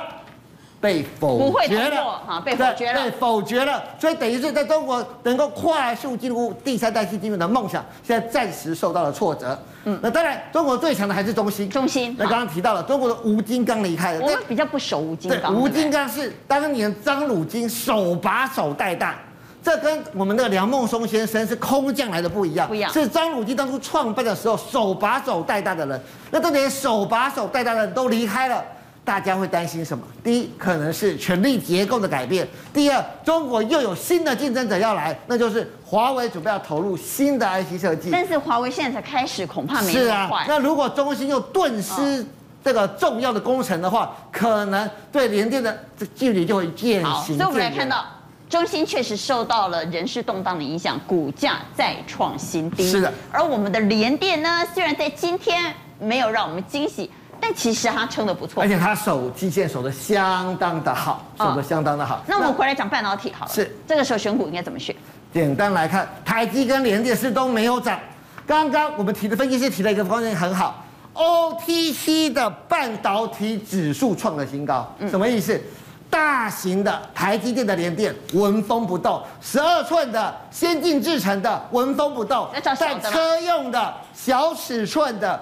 被否决了，哈，被否决了，被否决了。所以等于是在中国能够快速进入第三代矽晶圆的梦想，现在暂时受到了挫折。嗯，那当然，中国最强的还是中兴。中兴。那刚刚提到了中国的吴金刚离开了，我们比较不熟吴金刚。对，吴金刚是当年张汝京手把手带大，这跟我们的梁孟松先生是空降来的不一样。不一样。是张汝京当初创办的时候手把手带大的人，那这连手把手带大的人都离开了。大家会担心什么？第一，可能是权力结构的改变；第二，中国又有新的竞争者要来，那就是华为准备要投入新的 IC 设计。但是华为现在才开始，恐怕没。是啊，那如果中芯又顿失这个重要的工程的话，可能对联电的这距离就会渐行渐远。所以我们来看到，中芯确实受到了人事动荡的影响，股价再创新低。是的，而我们的联电呢，虽然在今天没有让我们惊喜。但其实他撑得不错，而且他守基线守得相当的好，守得相当的好。哦、那我们回来讲半导体好了。是，这个时候选股应该怎么选？简单来看，台积跟联电是都没有涨。刚刚我们提的分析师提了一个观点很好，OTC 的半导体指数创了新高，什么意思？大型的台积电的联电纹风不动，十二寸的先进制程的纹风不动，在车用的小尺寸的，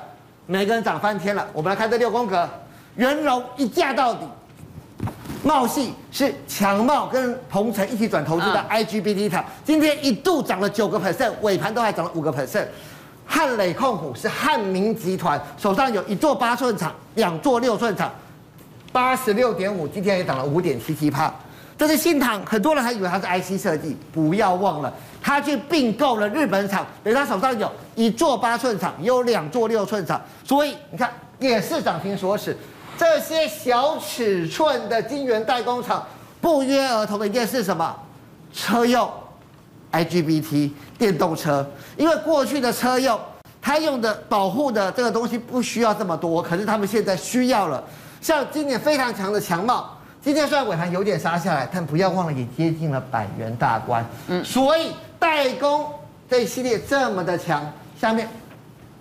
每个人涨翻天了。我们来看这六宫格，元融一价到底。茂系是强茂跟鹏程一起转投资的 IGBT 厂，今天一度涨了九个 percent，尾盘都还涨了五个 percent。汉磊控股是汉明集团手上有一座八寸厂，两座六寸厂。八十六点五，今天也涨了五点七七帕。这是新唐，很多人还以为它是 IC 设计，不要忘了，他去并购了日本厂，等于他手上有一座八寸厂，有两座六寸厂，所以你看也是涨停锁死。这些小尺寸的晶圆代工厂，不约而同的一件事是什么？车用 IGBT 电动车，因为过去的车用它用的保护的这个东西不需要这么多，可是他们现在需要了。像今年非常强的强茂，今天虽然尾盘有点杀下来，但不要忘了也接近了百元大关。嗯，所以代工这一系列这么的强，下面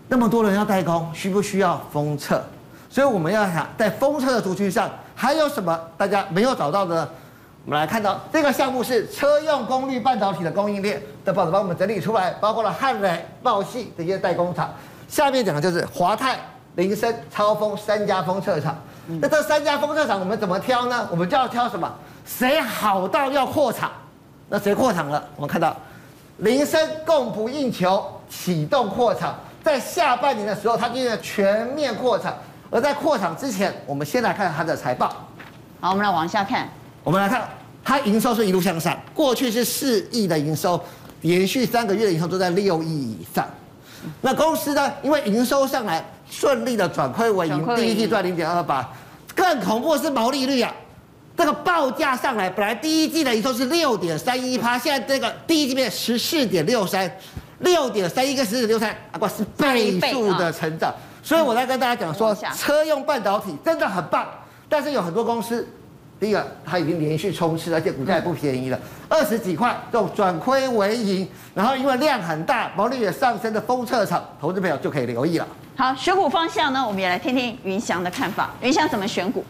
那么多人要代工，需不需要封测？所以我们要想在封测的族群上还有什么大家没有找到的呢？我们来看到这个项目是车用功率半导体的供应链的报纸帮我们整理出来，包括了汉磊、茂系这些代工厂。下面讲的就是华泰、菱生、超丰三家封测厂。那这三家封测厂我们怎么挑呢？我们就要挑什么？谁好到要扩厂？那谁扩厂了？我们看到菱生供不应求，启动扩厂，在下半年的时候，它就全面扩厂。而在扩厂之前，我们先来看它的财报。好，我们来往下看。我们来看，它营收是一路向上，过去是四亿的营收，连续三个月的营收都在六亿以上。那公司呢，因为营收上来。顺利的转亏为盈，第一季赚零点二八，更恐怖的是毛利率啊！这个报价上来，本来第一季的营收是六点三一趴，现在这个第一季变十四点六三，六点三一跟十四点六三，啊不，是倍数的成长。所以我在跟大家讲说，车用半导体真的很棒，但是有很多公司，第一个它已经连续冲刺，而且股价也不便宜了，二十几块，这种转亏为盈，然后因为量很大，毛利也上升的封测厂，投资朋友就可以留意了。好，选股方向呢，我们也来听听云翔的看法。云翔怎么选股？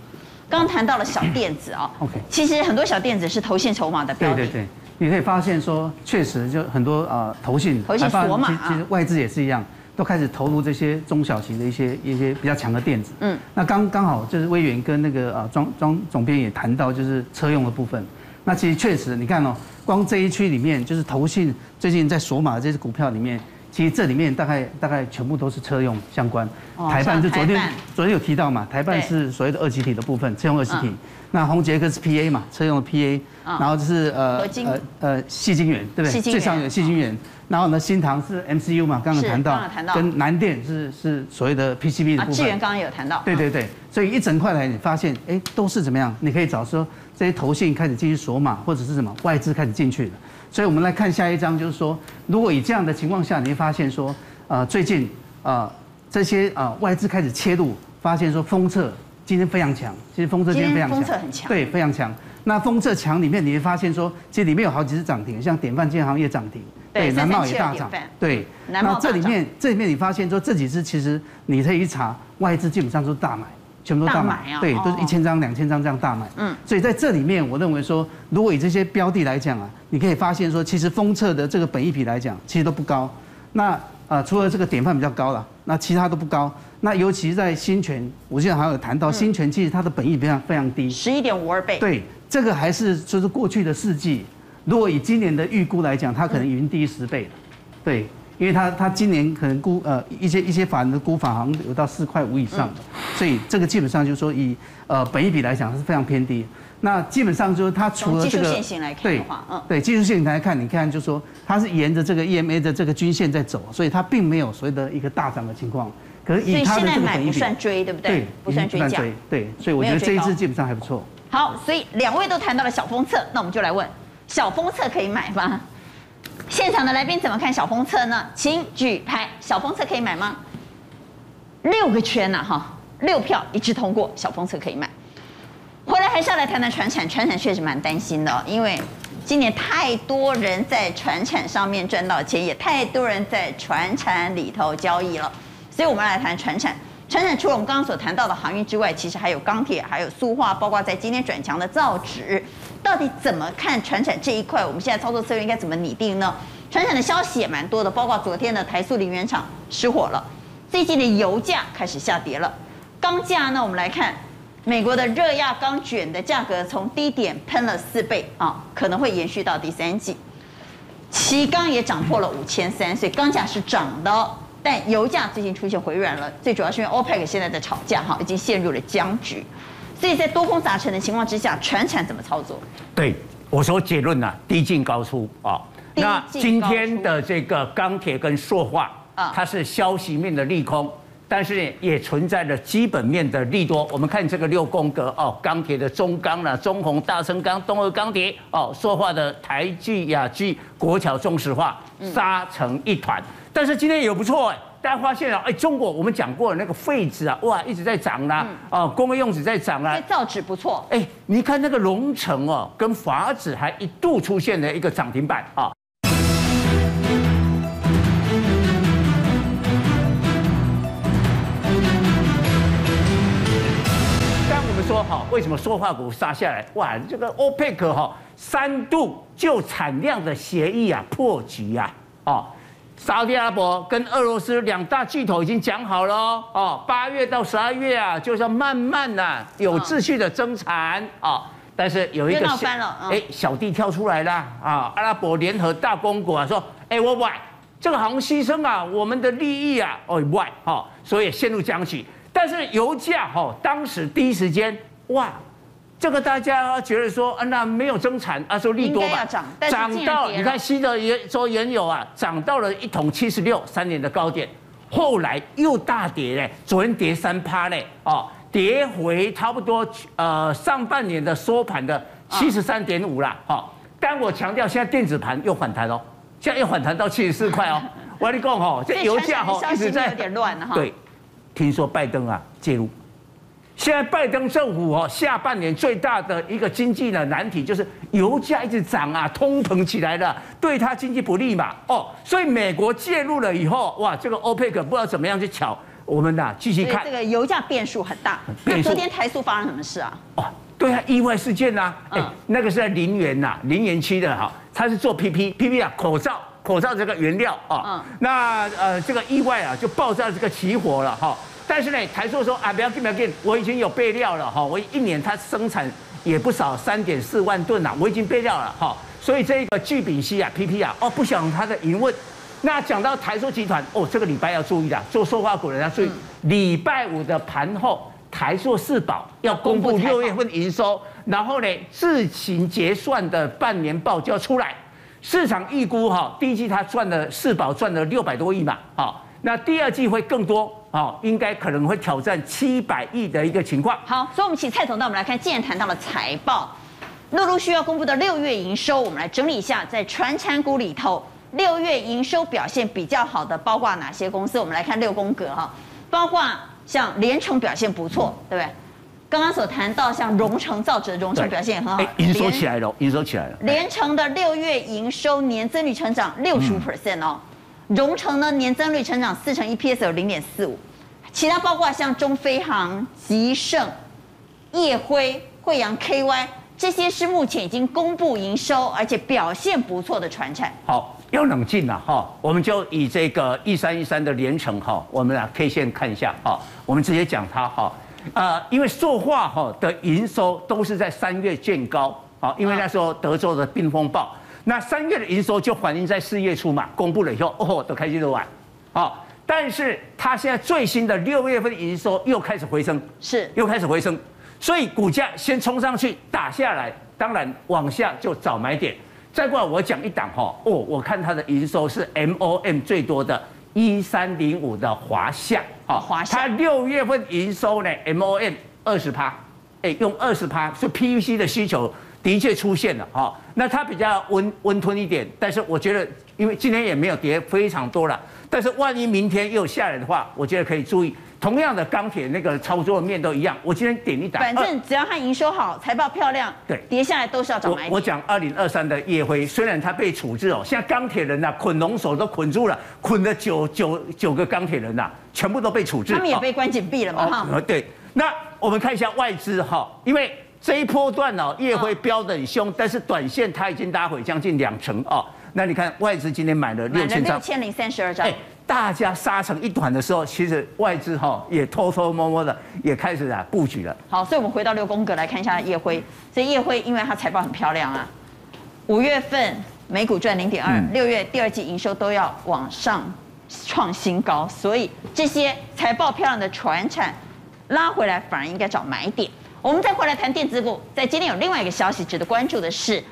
刚刚谈到了小电子啊、哦、，OK，其实很多小电子是投信筹码的标的。对对对，你可以发现说，确实就很多啊、呃、投信，投信锁码啊，其实外资也是一样，都开始投入这些中小型的一些一些比较强的电子。嗯，那刚刚好就是威元跟那个啊庄庄总编也谈到，就是车用的部分。那其实确实，你看哦，光这一区里面，就是投信最近在锁码的这些股票里面。其实这里面大概大概全部都是车用相关，台办就昨天昨天有提到嘛，台办是所谓的二级体的部分，车用二级体。那红杰克是 PA 嘛，车用的 PA，然后就是呃呃呃细晶圆，对不对？最上游细晶圆。然后呢，新唐是 MCU 嘛，刚刚谈到，跟南电是是所谓的 PCB 的部分。智源刚刚有谈到。对对对，所以一整块来你发现，哎，都是怎么样？你可以找说这些投信开始进去锁码，或者是什么外资开始进去了。所以我们来看下一张，就是说，如果以这样的情况下，你会发现说，呃，最近呃这些呃外资开始切入，发现说封测今天非常强，其实封测今天非常强，封测很强，对，非常强。那封测强里面，你会发现说，其实里面有好几只涨停，像典范建行业涨停，对，南茂也大涨，对。那这里面这里面你发现说，这几只其实你可以一查，外资基本上都是大买。全部都大买，对，都是一千张、两千张这样大买。嗯，所以在这里面，我认为说，如果以这些标的来讲啊，你可以发现说，其实封测的这个本益比来讲，其实都不高。那啊、呃，除了这个典范比较高了，那其他都不高。那尤其在新权，我现在还有谈到新权，其实它的本益比非常非常低，十一点五二倍。对，这个还是就是过去的四季，如果以今年的预估来讲，它可能已经低十倍了。对。因为它它今年可能估呃一些一些法人的估法好像有到四块五以上，所以这个基本上就是说以呃本益比来讲它是非常偏低。那基本上就是它除了这个技术线型来看的话，嗯，对技术线型来看，你看就是说它是沿着这个 EMA 的这个均线在走，所以它并没有所谓的一个大涨的情况。可是以它的这个本益比，不算追，对不对？对，不算追价。对，所以我觉得这一支基本上还不错。好，所以两位都谈到了小封测，那我们就来问小封测可以买吗？现场的来宾怎么看小封测呢？请举牌，小封测可以买吗？六个圈呐，哈，六票一致通过，小封测可以买。回来还是要来谈谈传产，传产确实蛮担心的，因为今年太多人在传产上面赚到钱，也太多人在传产里头交易了，所以我们来谈传产。传产除了我们刚刚所谈到的航运之外，其实还有钢铁，还有塑化，包括在今天转强的造纸。到底怎么看传产这一块？我们现在操作策略应该怎么拟定呢？传产的消息也蛮多的，包括昨天的台塑林园厂失火了，最近的油价开始下跌了，钢价呢，我们来看。美国的热轧钢卷的价格从低点喷了四倍啊，可能会延续到第三季。期钢也涨破了五千三，所以钢价是涨的，但油价最近出现回软了，最主要是因为 OPEC 现在在吵架哈，已经陷入了僵局。所以在多空杂陈的情况之下，船产怎么操作？对，我说结论呢、啊，低进高出啊。那今天的这个钢铁跟塑化啊，它是消息面的利空。但是，也存在着基本面的利多。我们看这个六宫格哦，钢铁的中钢啦、中红、大成钢、东和钢铁哦，塑化的台聚、亚聚、国桥、中石化杀成一团。但是今天也不错哎，大家发现了哎，中国我们讲过的那个废纸啊，哇，一直在涨啦，哦，工业用纸在涨啦，造纸不错哎，你看那个龙城哦，跟法纸还一度出现了一个涨停板啊。说好，为什么塑化股杀下来？哇，这个 OPEC 哈三度就产量的协议啊破局啊！哦，沙特阿拉伯跟俄罗斯两大巨头已经讲好了哦，八月到十二月啊，就是要慢慢呐、啊、有秩序的增产啊。但是有一个小哎小弟跳出来了啊，阿拉伯联合大公国啊说，哎我外这个好像牺牲啊我们的利益啊哦外哈，所以陷入僵局。但是油价哈，当时第一时间哇，这个大家觉得说啊，那没有增产啊，说利多吧，涨到你看西德原说原油啊，涨到了一桶七十六三年的高点，后来又大跌嘞，昨天跌三趴嘞，哦，跌回差不多呃上半年的收盘的七十三点五啦，好，但我强调现在电子盘又反弹哦，现在又反弹到七十四块哦，我跟你讲哈，这油价哦一直在有点乱哈，对。听说拜登啊介入，现在拜登政府哦，下半年最大的一个经济的难题就是油价一直涨啊，通膨起来了，对他经济不利嘛。哦，所以美国介入了以后，哇，这个欧佩克不知道怎么样去巧我们呐，继续看。这个油价变数很大。那昨天台塑发生什么事啊？哦，对啊，意外事件呐、啊。哎，那个是在林园呐，林园区的哈，他是做 PP，PP 啊，口罩。口罩这个原料啊，嗯、那呃这个意外啊就爆炸这个起火了哈，但是呢台塑说啊不要紧不要紧，我已经有备料了哈，我一年它生产也不少三点四万吨呐，我已经备料了哈，所以这个聚丙烯啊 PP 啊哦不想它的疑问，那讲到台塑集团哦这个礼拜要注意了，做塑化股的人要注意，礼拜五的盘后台塑四宝要公布六月份营收，然后呢自行结算的半年报就要出来。市场预估哈，第一季它赚了四宝赚了六百多亿嘛，好，那第二季会更多，好，应该可能会挑战七百亿的一个情况。好，所以我们请蔡总带我们来看，既然谈到了财报，陆陆续续要公布的六月营收，我们来整理一下，在传产股里头，六月营收表现比较好的包括哪些公司？我们来看六宫格哈，包括像联成表现不错，对不对？刚刚所谈到像荣成造纸的荣成表现也很好，营收起来了，营收起来了。联成的六月营收年增率成长六十五 percent 哦，荣成呢年增率成长四成，EPS 有零点四五。其他包括像中飞航、吉盛、烨辉、慧洋 KY 这些是目前已经公布营收而且表现不错的传产。好，要冷静了哈，我们就以这个一三一三的联成哈，我们俩 K 线看一下哈，我们直接讲它哈。呃，因为塑化哈的营收都是在三月见高，好，因为那时候德州的冰风暴，那三月的营收就反映在四月初嘛，公布了以后，哦，都开心的玩，好，但是它现在最新的六月份营收又开始回升，是，又开始回升，所以股价先冲上去打下来，当然往下就找买点，再过来我讲一档哈，哦，我看它的营收是 MOM 最多的。一三零五的华夏，啊，华夏，它六月份营收呢，MOM 二十趴，哎，用二十趴，是 PVC 的需求的确出现了，哈，那它比较温温吞一点，但是我觉得，因为今天也没有跌非常多了，但是万一明天又下来的话，我觉得可以注意。同样的钢铁那个操作面都一样。我今天点一打，反正只要它营收好，财报漂亮，对，跌下来都是要找。我讲二零二三的夜辉，虽然它被处置哦，现在钢铁人呐、啊，捆龙手都捆住了，捆了九九九个钢铁人呐、啊，全部都被处置。他们也被关紧闭了嘛？哈、哦，对。那我们看一下外资哈，因为这一波段哦，夜辉飙得很凶，但是短线它已经拉回将近两成哦。那你看外资今天买了六千张，六千零三十二张。大家杀成一团的时候，其实外资哈也偷偷摸摸的也开始啊布局了。好，所以我们回到六宫格来看一下夜辉。所以夜辉因为它财报很漂亮啊，五月份每股赚零点二，六月第二季营收都要往上创新高，所以这些财报漂亮的传产拉回来反而应该找买点。我们再回来谈电子股，在今天有另外一个消息值得关注的是。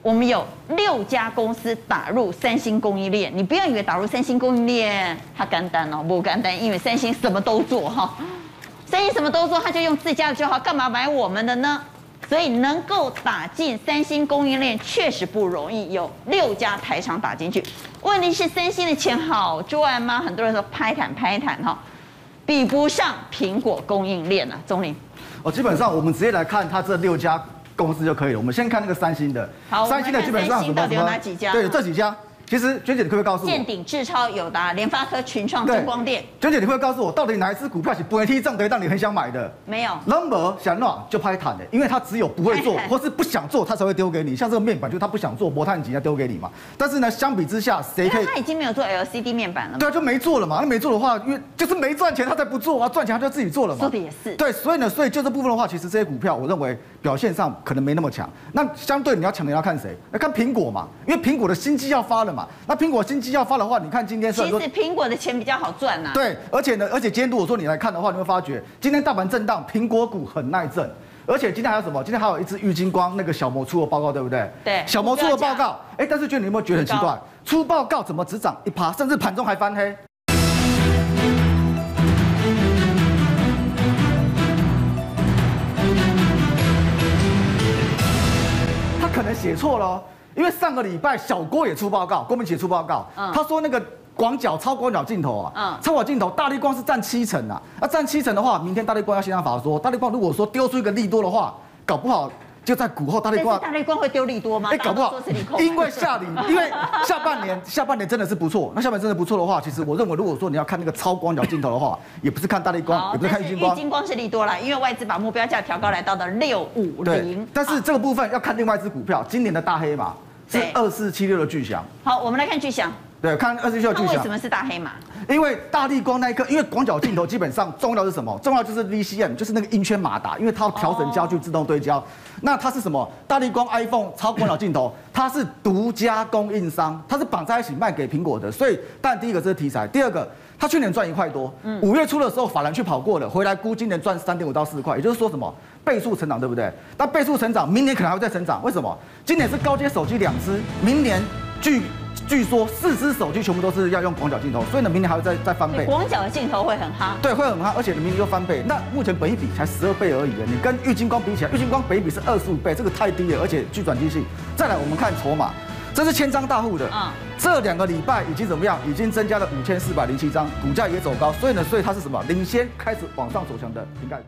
我们有六家公司打入三星供应链，你不要以为打入三星供应链它简单哦，不简单，因为三星什么都做哈，三星什么都做，他就用自家的就好，干嘛买我们的呢？所以能够打进三星供应链确实不容易，有六家台厂打进去。问题是三星的钱好赚吗？很多人说拍坦拍坦哈，比不上苹果供应链啊，钟林。哦，基本上我们直接来看它这六家。公司就可以了。我们先看那个三星的，好，三星的基本上什么什么有哪几家？对，这几家。其实娟姐，你可不可以告诉我？健鼎、智超、友达、联发科、群创、中光电。娟姐，你会告诉我，到底哪一只股票是不会踢涨的，让你很想买的？没有。Number 想弄就拍坦的，因为他只有不会做 或是不想做，他才会丢给你。像这个面板，就他不想做，博碳级要丢给你嘛。但是呢，相比之下，谁可以？他已经没有做 LCD 面板了？对啊，就没做了嘛。那没做的话，因为就是没赚钱，他才不做啊。赚钱他就自己做了嘛。说的也是。对，所以呢，所以就这部分的话，其实这些股票，我认为表现上可能没那么强。那相对你要抢的要看谁？要看苹果嘛，因为苹果的新机要发了嘛。那苹果新机要发的话，你看今天是其实苹果的钱比较好赚呐、啊。对，而且呢，而且今天如果说你来看的话，你会发觉今天大盘震荡，苹果股很耐震。而且今天还有什么？今天还有一只玉金光那个小摩出的报告，对不对？对。小摩出的报告，哎，但是觉得你有没有觉得很奇怪？出报告怎么只涨一趴，甚至盘中还翻黑？他可能写错了。因为上个礼拜小郭也出报告，郭明錤出报告，嗯、他说那个广角超广角镜头啊，嗯、超广镜头大立光是占七成啊，那占七成的话，明天大立光要先让法说，大立光如果说丢出一个利多的话，搞不好就在股后大立光，大立光会丢利多吗？哎，搞不好，因为下礼，因为下半年下半年真的是不错，那下半年真的不错的话，其实我认为如果说你要看那个超广角镜头的话，也不是看大立光，也不是看玉晶光，玉晶光是利多了，因为外资把目标价调高来到了六五零，但是这个部分要看另外一只股票，今年的大黑马。是二四七六的巨响。好，我们来看巨响。对，看二四七六巨响。为什么是大黑马？因为大力光那一刻，因为广角镜头基本上重要是什么？重要就是 VCM，就是那个音圈马达，因为它要调整焦距、自动对焦。那它是什么？大力光 iPhone 超广角镜头，它是独家供应商，它是绑在一起卖给苹果的。所以，但第一个这是题材，第二个。他去年赚一块多，五月初的时候法兰去跑过了，回来估今年赚三点五到四块，也就是说什么倍数成长，对不对？那倍数成长，明年可能还会再成长，为什么？今年是高阶手机两支，明年据据说四支手机全部都是要用广角镜头，所以呢，明年还会再再翻倍。广角的镜头会很夯，对，会很夯，而且明年又翻倍。那目前本一比才十二倍而已，你跟玉金光比起来，玉金光本一比是二十五倍，这个太低了，而且具转机性。再来，我们看筹码。这是千张大户的，啊，这两个礼拜已经怎么样？已经增加了五千四百零七张，股价也走高，所以呢，所以它是什么？领先开始往上走强的瓶盖。